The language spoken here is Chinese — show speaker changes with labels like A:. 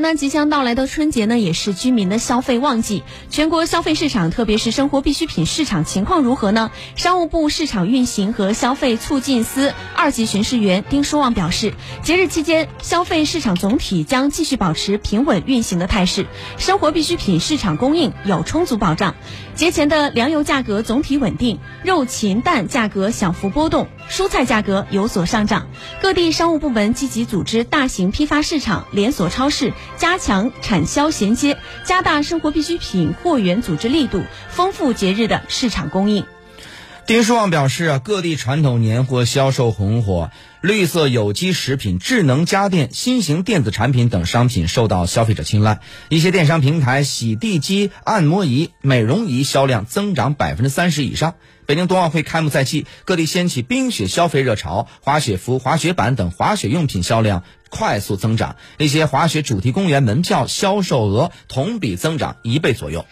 A: 那，即将到来的春节呢，也是居民的消费旺季。全国消费市场，特别是生活必需品市场情况如何呢？商务部市场运行和消费促进司二级巡视员丁书旺表示，节日期间消费市场总体将继续保持平稳运行的态势，生活必需品市场供应有充足保障。节前的粮油价格总体稳定，肉禽蛋价格小幅波动，蔬菜价格有所上涨。各地商务部门积极组织大型批发市场、连锁超市，加强产销衔接，加大生活必需品货源组织力度，丰富节日的市场供应。
B: 丁书旺表示啊，各地传统年货销售红火，绿色有机食品、智能家电、新型电子产品等商品受到消费者青睐。一些电商平台洗地机、按摩仪、美容仪销量增长百分之三十以上。北京冬奥会开幕在即，各地掀起冰雪消费热潮，滑雪服、滑雪板等滑雪用品销量快速增长，一些滑雪主题公园门票销售额同比增长一倍左右。